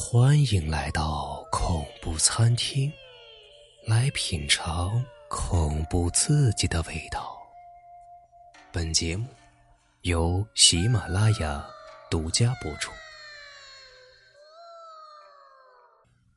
欢迎来到恐怖餐厅，来品尝恐怖刺激的味道。本节目由喜马拉雅独家播出。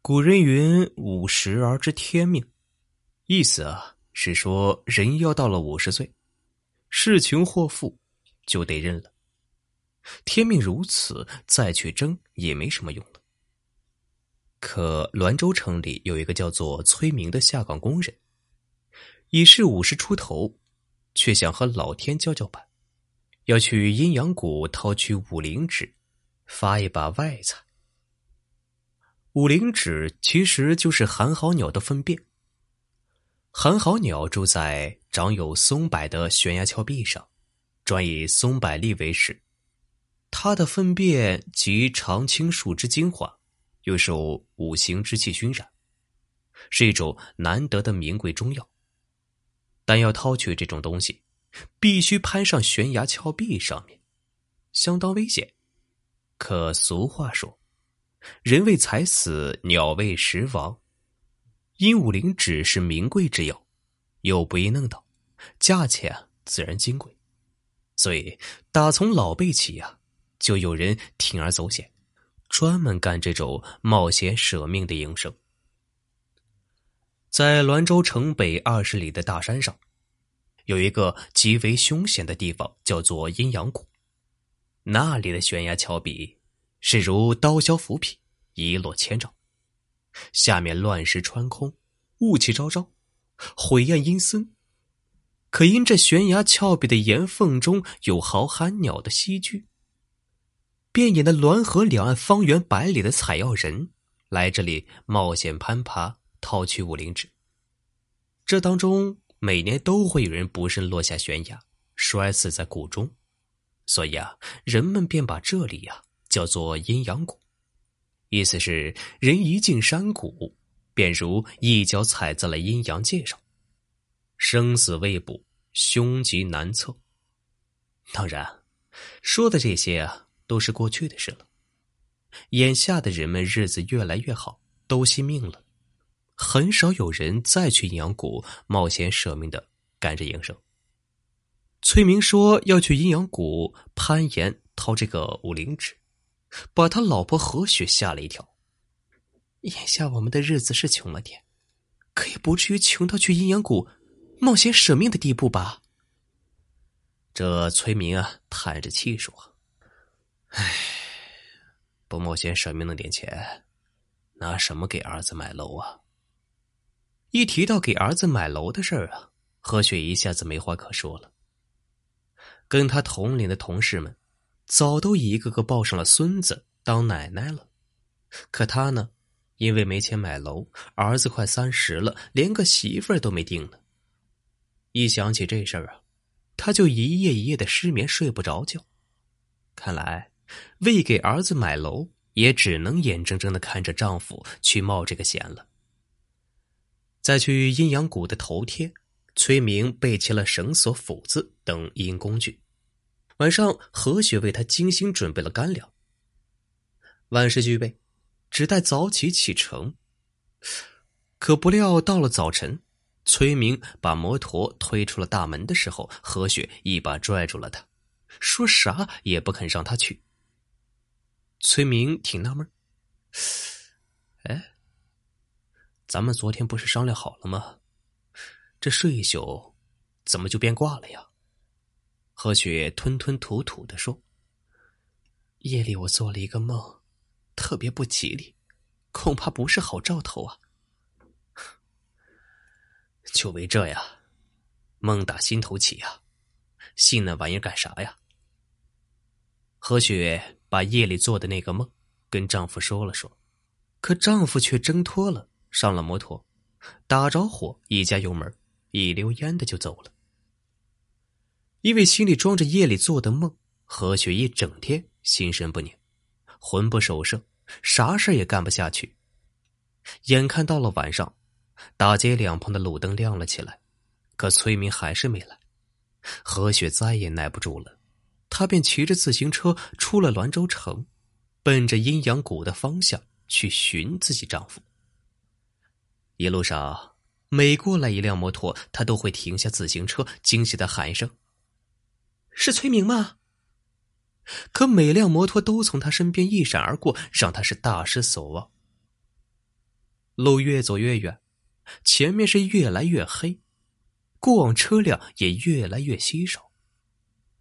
古人云：“五十而知天命”，意思啊是说，人要到了五十岁，是穷或富就得认了。天命如此，再去争也没什么用了。可滦州城里有一个叫做崔明的下岗工人，已是五十出头，却想和老天交交板，要去阴阳谷掏取五灵纸，发一把外财。五灵纸其实就是寒号鸟的粪便。寒号鸟住在长有松柏的悬崖峭壁上，专以松柏粒为食。它的粪便集常青树之精华。又受五行之气熏染，是一种难得的名贵中药。但要掏取这种东西，必须攀上悬崖峭壁上面，相当危险。可俗话说：“人为财死，鸟为食亡。”鹦鹉灵脂是名贵之药，又不易弄到，价钱自然金贵。所以打从老辈起呀，就有人铤而走险。专门干这种冒险舍命的营生。在滦州城北二十里的大山上，有一个极为凶险的地方，叫做阴阳谷。那里的悬崖峭壁是如刀削斧劈，一落千丈，下面乱石穿空，雾气昭昭，晦暗阴森。可因这悬崖峭壁的岩缝中有豪寒鸟的栖居。遍野的滦河两岸方圆百里的采药人来这里冒险攀爬，掏取五灵芝。这当中每年都会有人不慎落下悬崖，摔死在谷中，所以啊，人们便把这里呀叫做阴阳谷，意思是人一进山谷，便如一脚踩在了阴阳界上，生死未卜，凶吉难测。当然，说的这些啊。都是过去的事了。眼下的人们日子越来越好，都惜命了，很少有人再去阴阳谷冒险舍命的干着营生。崔明说要去阴阳谷攀岩掏这个五灵指，把他老婆何雪吓了一跳。眼下我们的日子是穷了点，可也不至于穷到去阴阳谷冒险舍命的地步吧？这崔明啊，叹着气说。唉，不冒险舍命那点钱，拿什么给儿子买楼啊？一提到给儿子买楼的事儿啊，何雪一下子没话可说了。跟他同龄的同事们，早都一个个抱上了孙子当奶奶了，可他呢，因为没钱买楼，儿子快三十了，连个媳妇儿都没定呢。一想起这事儿啊，他就一夜一夜的失眠，睡不着觉。看来。为给儿子买楼，也只能眼睁睁的看着丈夫去冒这个险了。在去阴阳谷的头天，崔明备齐了绳索、斧子等阴工具。晚上，何雪为他精心准备了干粮，万事俱备，只待早起启程。可不料到了早晨，崔明把摩托推出了大门的时候，何雪一把拽住了他，说啥也不肯让他去。崔明挺纳闷哎，咱们昨天不是商量好了吗？这睡一宿，怎么就变卦了呀？何雪吞吞吐吐的说：“夜里我做了一个梦，特别不吉利，恐怕不是好兆头啊。就为这呀，梦打心头起呀，信那玩意儿干啥呀？”何雪。把夜里做的那个梦跟丈夫说了说，可丈夫却挣脱了，上了摩托，打着火，一加油门，一溜烟的就走了。因为心里装着夜里做的梦，何雪一整天心神不宁，魂不守舍，啥事也干不下去。眼看到了晚上，大街两旁的路灯亮了起来，可崔明还是没来，何雪再也耐不住了。他便骑着自行车出了滦州城，奔着阴阳谷的方向去寻自己丈夫。一路上，每过来一辆摩托，她都会停下自行车，惊喜的喊一声：“是崔明吗？”可每辆摩托都从他身边一闪而过，让他是大失所望。路越走越远，前面是越来越黑，过往车辆也越来越稀少。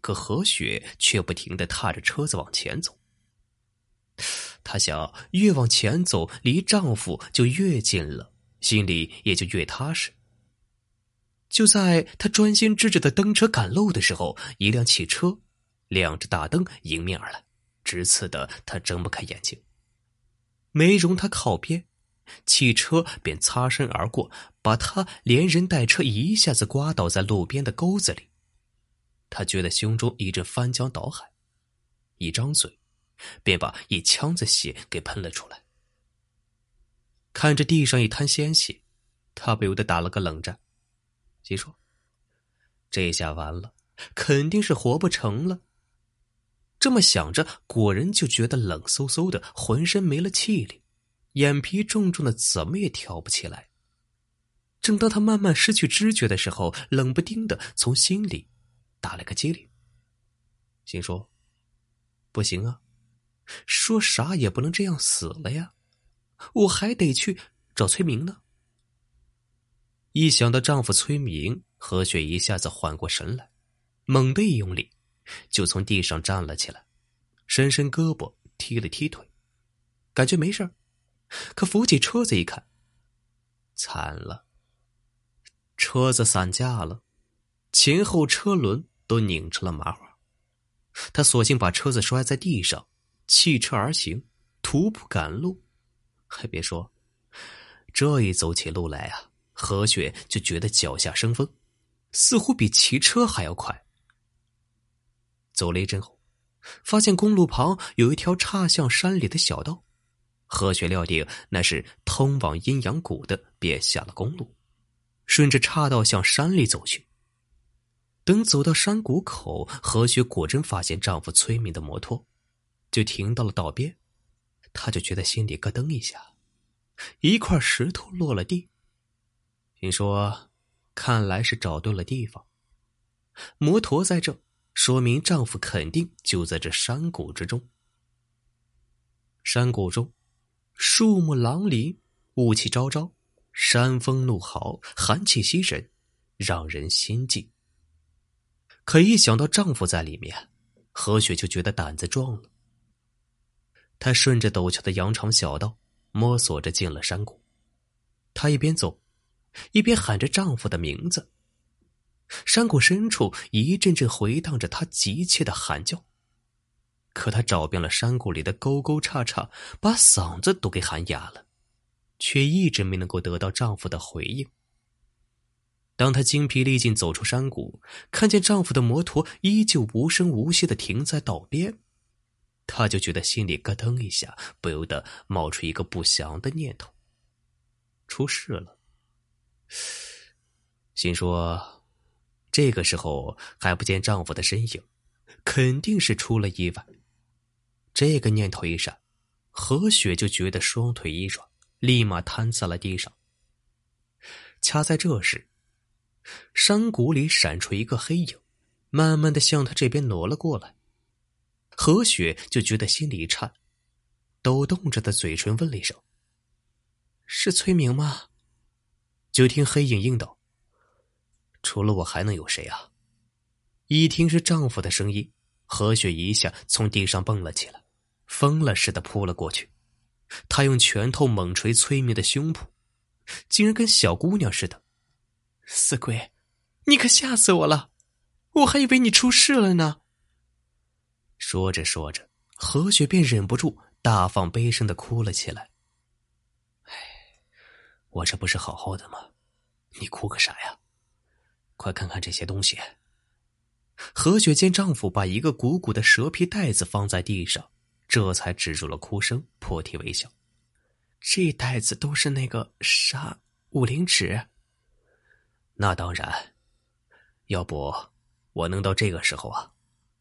可何雪却不停的踏着车子往前走。她想，越往前走，离丈夫就越近了，心里也就越踏实。就在她专心致志的蹬车赶路的时候，一辆汽车。亮着大灯迎面而来，直刺的他睁不开眼睛。没容她靠边，汽车便擦身而过，把他连人带车一下子刮倒在路边的沟子里。他觉得胸中一阵翻江倒海，一张嘴，便把一腔子血给喷了出来。看着地上一滩鲜血，他不由得打了个冷战，心说：“这下完了，肯定是活不成了。”这么想着，果然就觉得冷飕飕的，浑身没了气力，眼皮重重的，怎么也挑不起来。正当他慢慢失去知觉的时候，冷不丁的从心里打了个激灵，心说：“不行啊，说啥也不能这样死了呀，我还得去找崔明呢。”一想到丈夫崔明，何雪一下子缓过神来，猛地一用力。就从地上站了起来，伸伸胳膊，踢了踢腿，感觉没事可扶起车子一看，惨了，车子散架了，前后车轮都拧成了麻花。他索性把车子摔在地上，弃车而行，徒步赶路。还别说，这一走起路来啊，何雪就觉得脚下生风，似乎比骑车还要快。走了一阵后，发现公路旁有一条岔向山里的小道。何雪料定那是通往阴阳谷的，便下了公路，顺着岔道向山里走去。等走到山谷口，何雪果真发现丈夫崔明的摩托，就停到了道边。她就觉得心里咯噔一下，一块石头落了地，心说：“看来是找对了地方，摩托在这。”说明丈夫肯定就在这山谷之中。山谷中，树木狼林，雾气昭昭，山风怒号，寒气袭人，让人心悸。可一想到丈夫在里面，何雪就觉得胆子壮了。她顺着陡峭的羊肠小道摸索着进了山谷。她一边走，一边喊着丈夫的名字。山谷深处一阵阵回荡着她急切的喊叫，可她找遍了山谷里的沟沟岔岔，把嗓子都给喊哑了，却一直没能够得到丈夫的回应。当她精疲力尽走出山谷，看见丈夫的摩托依旧无声无息的停在道边，她就觉得心里咯噔一下，不由得冒出一个不祥的念头：出事了。心说。这个时候还不见丈夫的身影，肯定是出了意外。这个念头一闪，何雪就觉得双腿一软，立马瘫在了地上。恰在这时，山谷里闪出一个黑影，慢慢的向他这边挪了过来。何雪就觉得心里一颤，抖动着的嘴唇问了一声：“是崔明吗？”就听黑影应道。除了我还能有谁啊？一听是丈夫的声音，何雪一下从地上蹦了起来，疯了似的扑了过去。她用拳头猛捶崔明的胸脯，竟然跟小姑娘似的。死鬼，你可吓死我了！我还以为你出事了呢。说着说着，何雪便忍不住大放悲声的哭了起来。哎，我这不是好好的吗？你哭个啥呀？快看看这些东西。何雪见丈夫把一个鼓鼓的蛇皮袋子放在地上，这才止住了哭声，破涕为笑。这袋子都是那个啥五灵纸。那当然，要不我能到这个时候啊，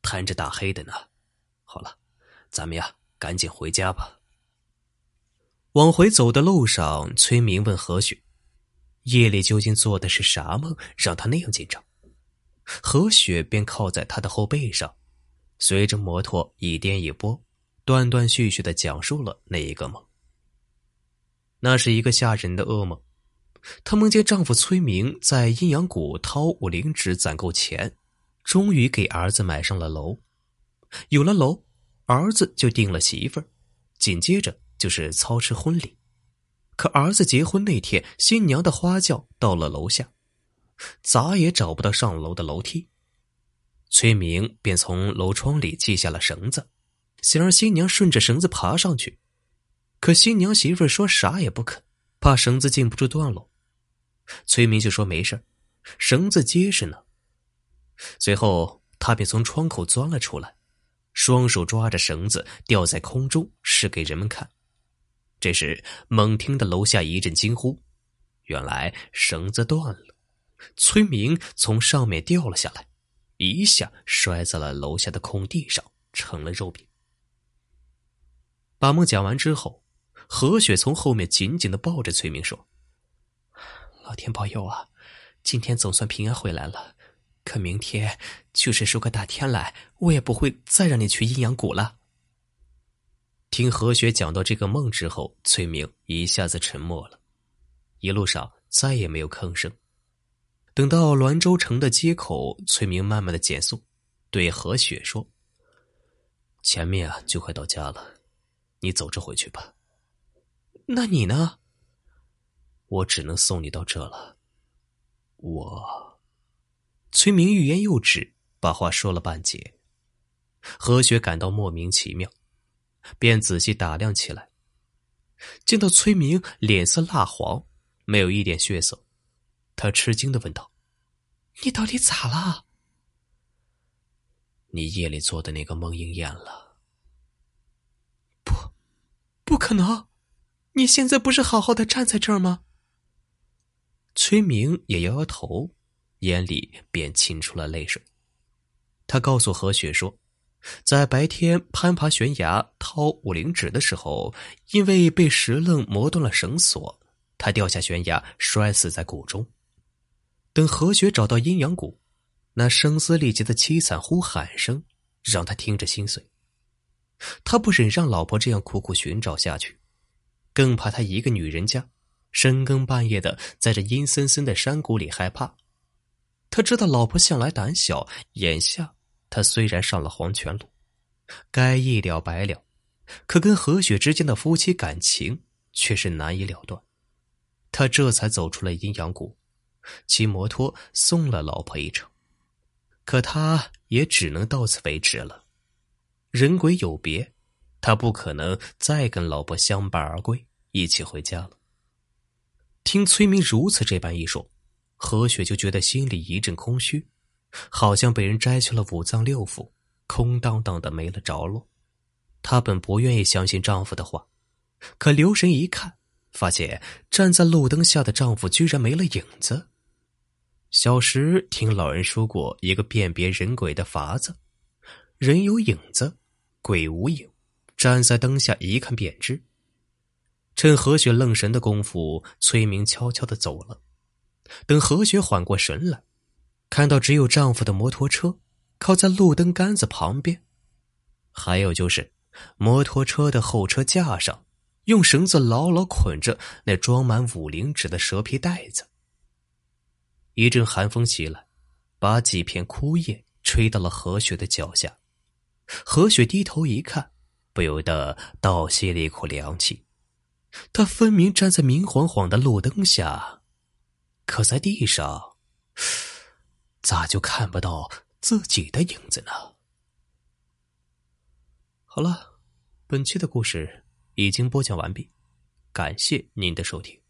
贪着大黑的呢。好了，咱们呀，赶紧回家吧。往回走的路上，崔明问何雪：“夜里究竟做的是啥梦，让他那样紧张？”何雪便靠在他的后背上，随着摩托一颠一拨，断断续续的讲述了那一个梦。那是一个吓人的噩梦。她梦见丈夫崔明在阴阳谷掏五灵纸攒够钱，终于给儿子买上了楼。有了楼，儿子就定了媳妇儿，紧接着就是操持婚礼。可儿子结婚那天，新娘的花轿到了楼下，咋也找不到上楼的楼梯。崔明便从楼窗里系下了绳子，想让新娘顺着绳子爬上去。可新娘媳妇儿说啥也不肯，怕绳子禁不住断喽。崔明就说没事绳子结实呢。随后他便从窗口钻了出来。双手抓着绳子吊在空中，示给人们看。这时，猛听的楼下一阵惊呼，原来绳子断了，崔明从上面掉了下来，一下摔在了楼下的空地上，成了肉饼。把梦讲完之后，何雪从后面紧紧的抱着崔明说：“老天保佑啊，今天总算平安回来了。”可明天就是说个大天来，我也不会再让你去阴阳谷了。听何雪讲到这个梦之后，崔明一下子沉默了，一路上再也没有吭声。等到滦州城的街口，崔明慢慢的减速，对何雪说：“前面啊，就快到家了，你走着回去吧。那你呢？我只能送你到这了。我。”崔明欲言又止，把话说了半截。何雪感到莫名其妙，便仔细打量起来。见到崔明脸色蜡黄，没有一点血色，他吃惊的问道：“你到底咋了？”“你夜里做的那个梦应验了。”“不，不可能！你现在不是好好的站在这儿吗？”崔明也摇摇头。眼里便沁出了泪水。他告诉何雪说，在白天攀爬悬崖掏五灵指的时候，因为被石棱磨断了绳索，他掉下悬崖，摔死在谷中。等何雪找到阴阳谷，那声嘶力竭的凄惨呼喊声让他听着心碎。他不忍让老婆这样苦苦寻找下去，更怕他一个女人家深更半夜的在这阴森森的山谷里害怕。他知道老婆向来胆小，眼下他虽然上了黄泉路，该一了百了，可跟何雪之间的夫妻感情却是难以了断。他这才走出了阴阳谷，骑摩托送了老婆一程。可他也只能到此为止了。人鬼有别，他不可能再跟老婆相伴而归，一起回家了。听崔明如此这般一说。何雪就觉得心里一阵空虚，好像被人摘去了五脏六腑，空荡荡的没了着落。她本不愿意相信丈夫的话，可留神一看，发现站在路灯下的丈夫居然没了影子。小时听老人说过一个辨别人鬼的法子：人有影子，鬼无影，站在灯下一看便知。趁何雪愣神的功夫，崔明悄悄的走了。等何雪缓过神来，看到只有丈夫的摩托车靠在路灯杆子旁边，还有就是摩托车的后车架上用绳子牢牢捆着那装满五灵纸的蛇皮袋子。一阵寒风袭来，把几片枯叶吹到了何雪的脚下。何雪低头一看，不由得倒吸了一口凉气。他分明站在明晃晃的路灯下。可在地上，咋就看不到自己的影子呢？好了，本期的故事已经播讲完毕，感谢您的收听。